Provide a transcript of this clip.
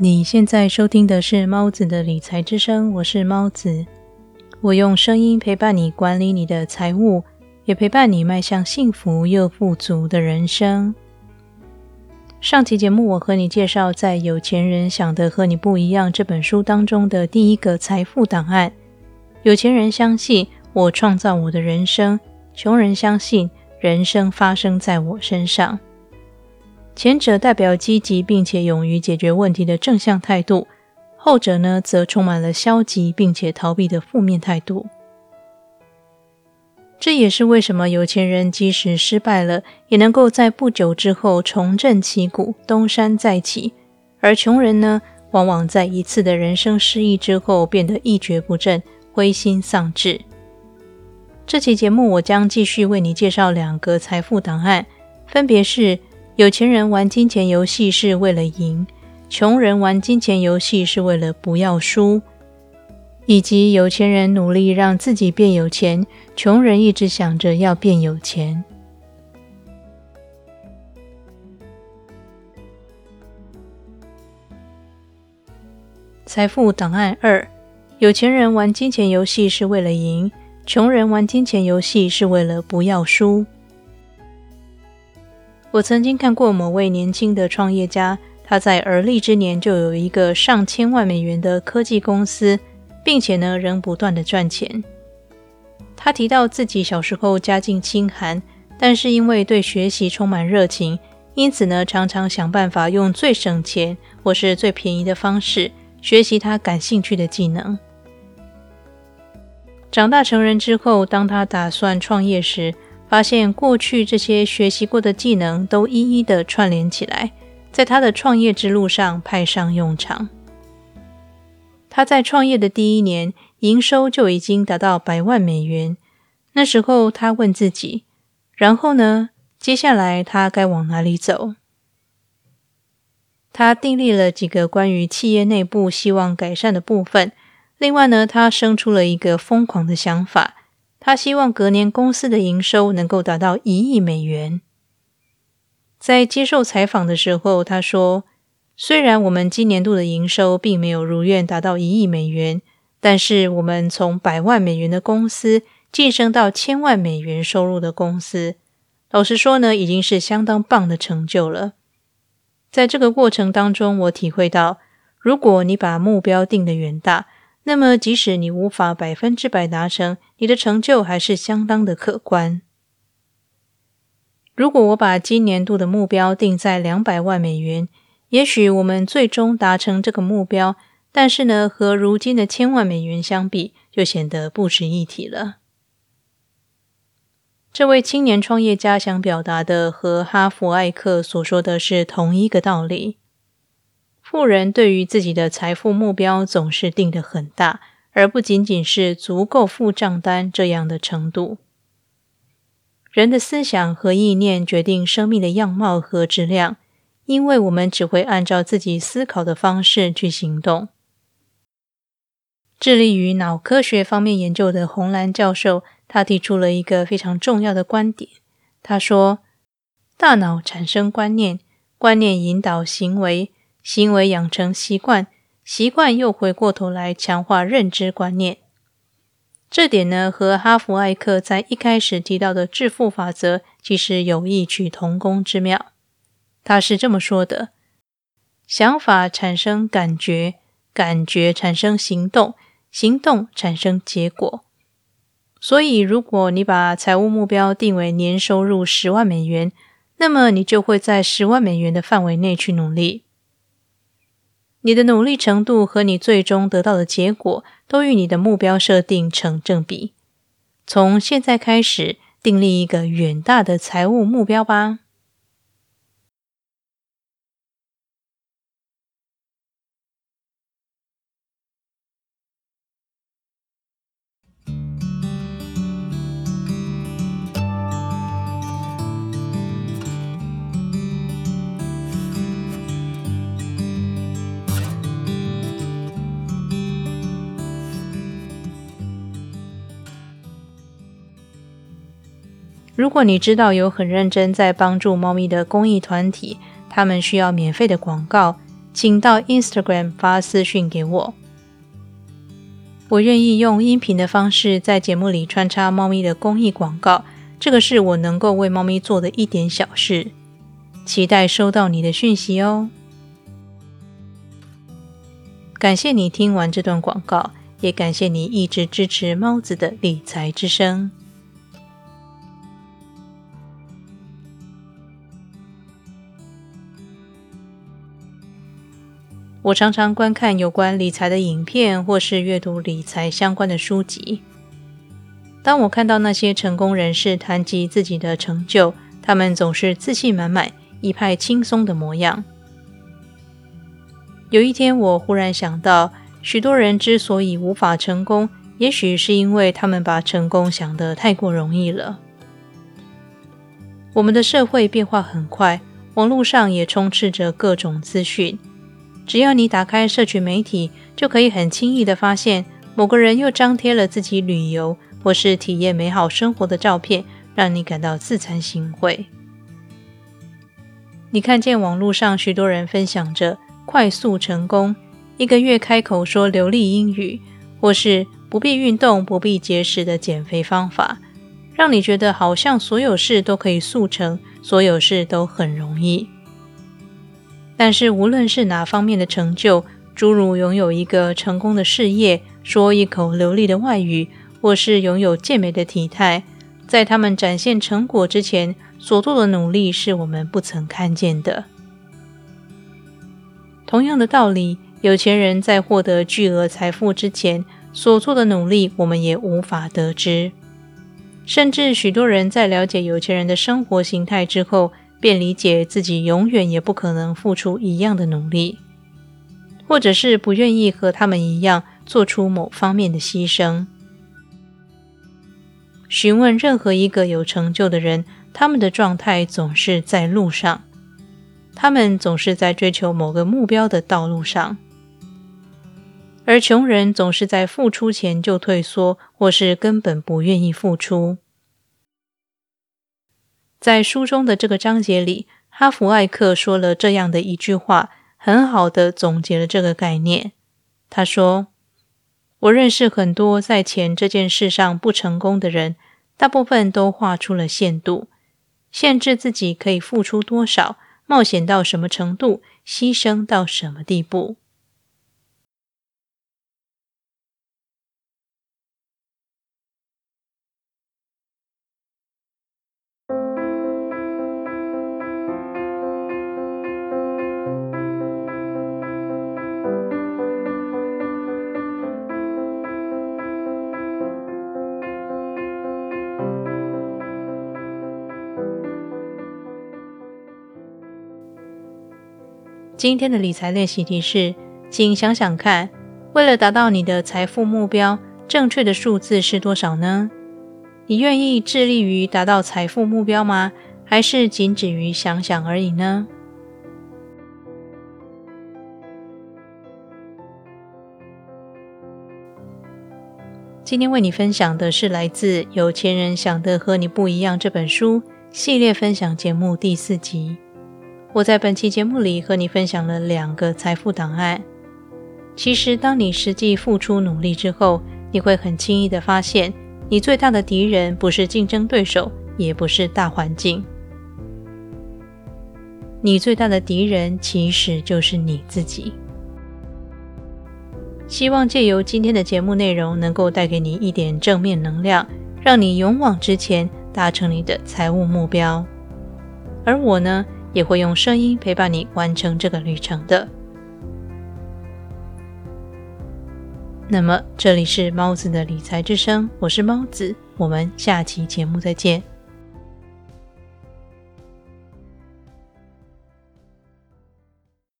你现在收听的是猫子的理财之声，我是猫子。我用声音陪伴你管理你的财务，也陪伴你迈向幸福又富足的人生。上期节目，我和你介绍在《有钱人想的和你不一样》这本书当中的第一个财富档案。有钱人相信我创造我的人生，穷人相信人生发生在我身上。前者代表积极并且勇于解决问题的正向态度，后者呢则充满了消极并且逃避的负面态度。这也是为什么有钱人即使失败了，也能够在不久之后重振旗鼓，东山再起；而穷人呢，往往在一次的人生失意之后，变得一蹶不振，灰心丧志。这期节目我将继续为你介绍两个财富档案，分别是。有钱人玩金钱游戏是为了赢，穷人玩金钱游戏是为了不要输。以及有钱人努力让自己变有钱，穷人一直想着要变有钱。财富档案二：有钱人玩金钱游戏是为了赢，穷人玩金钱游戏是为了不要输。我曾经看过某位年轻的创业家，他在而立之年就有一个上千万美元的科技公司，并且呢仍不断的赚钱。他提到自己小时候家境清寒，但是因为对学习充满热情，因此呢常常想办法用最省钱或是最便宜的方式学习他感兴趣的技能。长大成人之后，当他打算创业时，发现过去这些学习过的技能都一一的串联起来，在他的创业之路上派上用场。他在创业的第一年，营收就已经达到百万美元。那时候，他问自己：“然后呢？接下来他该往哪里走？”他订立了几个关于企业内部希望改善的部分。另外呢，他生出了一个疯狂的想法。他希望隔年公司的营收能够达到一亿美元。在接受采访的时候，他说：“虽然我们今年度的营收并没有如愿达到一亿美元，但是我们从百万美元的公司晋升到千万美元收入的公司，老实说呢，已经是相当棒的成就了。在这个过程当中，我体会到，如果你把目标定得远大。”那么，即使你无法百分之百达成，你的成就还是相当的可观。如果我把今年度的目标定在两百万美元，也许我们最终达成这个目标，但是呢，和如今的千万美元相比，就显得不值一提了。这位青年创业家想表达的，和哈佛艾克所说的是同一个道理。富人对于自己的财富目标总是定得很大，而不仅仅是足够付账单这样的程度。人的思想和意念决定生命的样貌和质量，因为我们只会按照自己思考的方式去行动。致力于脑科学方面研究的红蓝教授，他提出了一个非常重要的观点。他说：“大脑产生观念，观念引导行为。”行为养成习惯，习惯又回过头来强化认知观念。这点呢，和哈佛艾克在一开始提到的致富法则其实有异曲同工之妙。他是这么说的：想法产生感觉，感觉产生行动，行动产生结果。所以，如果你把财务目标定为年收入十万美元，那么你就会在十万美元的范围内去努力。你的努力程度和你最终得到的结果都与你的目标设定成正比。从现在开始，订立一个远大的财务目标吧。如果你知道有很认真在帮助猫咪的公益团体，他们需要免费的广告，请到 Instagram 发私讯给我。我愿意用音频的方式在节目里穿插猫咪的公益广告，这个是我能够为猫咪做的一点小事。期待收到你的讯息哦。感谢你听完这段广告，也感谢你一直支持猫子的理财之声。我常常观看有关理财的影片，或是阅读理财相关的书籍。当我看到那些成功人士谈及自己的成就，他们总是自信满满、一派轻松的模样。有一天，我忽然想到，许多人之所以无法成功，也许是因为他们把成功想得太过容易了。我们的社会变化很快，网络上也充斥着各种资讯。只要你打开社群媒体，就可以很轻易的发现某个人又张贴了自己旅游或是体验美好生活的照片，让你感到自惭形秽。你看见网络上许多人分享着快速成功，一个月开口说流利英语，或是不必运动、不必节食的减肥方法，让你觉得好像所有事都可以速成，所有事都很容易。但是，无论是哪方面的成就，诸如拥有一个成功的事业、说一口流利的外语，或是拥有健美的体态，在他们展现成果之前所做的努力，是我们不曾看见的。同样的道理，有钱人在获得巨额财富之前所做的努力，我们也无法得知。甚至许多人在了解有钱人的生活形态之后，便理解自己永远也不可能付出一样的努力，或者是不愿意和他们一样做出某方面的牺牲。询问任何一个有成就的人，他们的状态总是在路上，他们总是在追求某个目标的道路上，而穷人总是在付出前就退缩，或是根本不愿意付出。在书中的这个章节里，哈弗艾克说了这样的一句话，很好的总结了这个概念。他说：“我认识很多在钱这件事上不成功的人，大部分都画出了限度，限制自己可以付出多少，冒险到什么程度，牺牲到什么地步。”今天的理财练习题是，请想想看，为了达到你的财富目标，正确的数字是多少呢？你愿意致力于达到财富目标吗？还是仅止于想想而已呢？今天为你分享的是来自《有钱人想的和你不一样》这本书系列分享节目第四集。我在本期节目里和你分享了两个财富档案。其实，当你实际付出努力之后，你会很轻易的发现，你最大的敌人不是竞争对手，也不是大环境，你最大的敌人其实就是你自己。希望借由今天的节目内容，能够带给你一点正面能量，让你勇往直前，达成你的财务目标。而我呢？也会用声音陪伴你完成这个旅程的。那么，这里是猫子的理财之声，我是猫子，我们下期节目再见。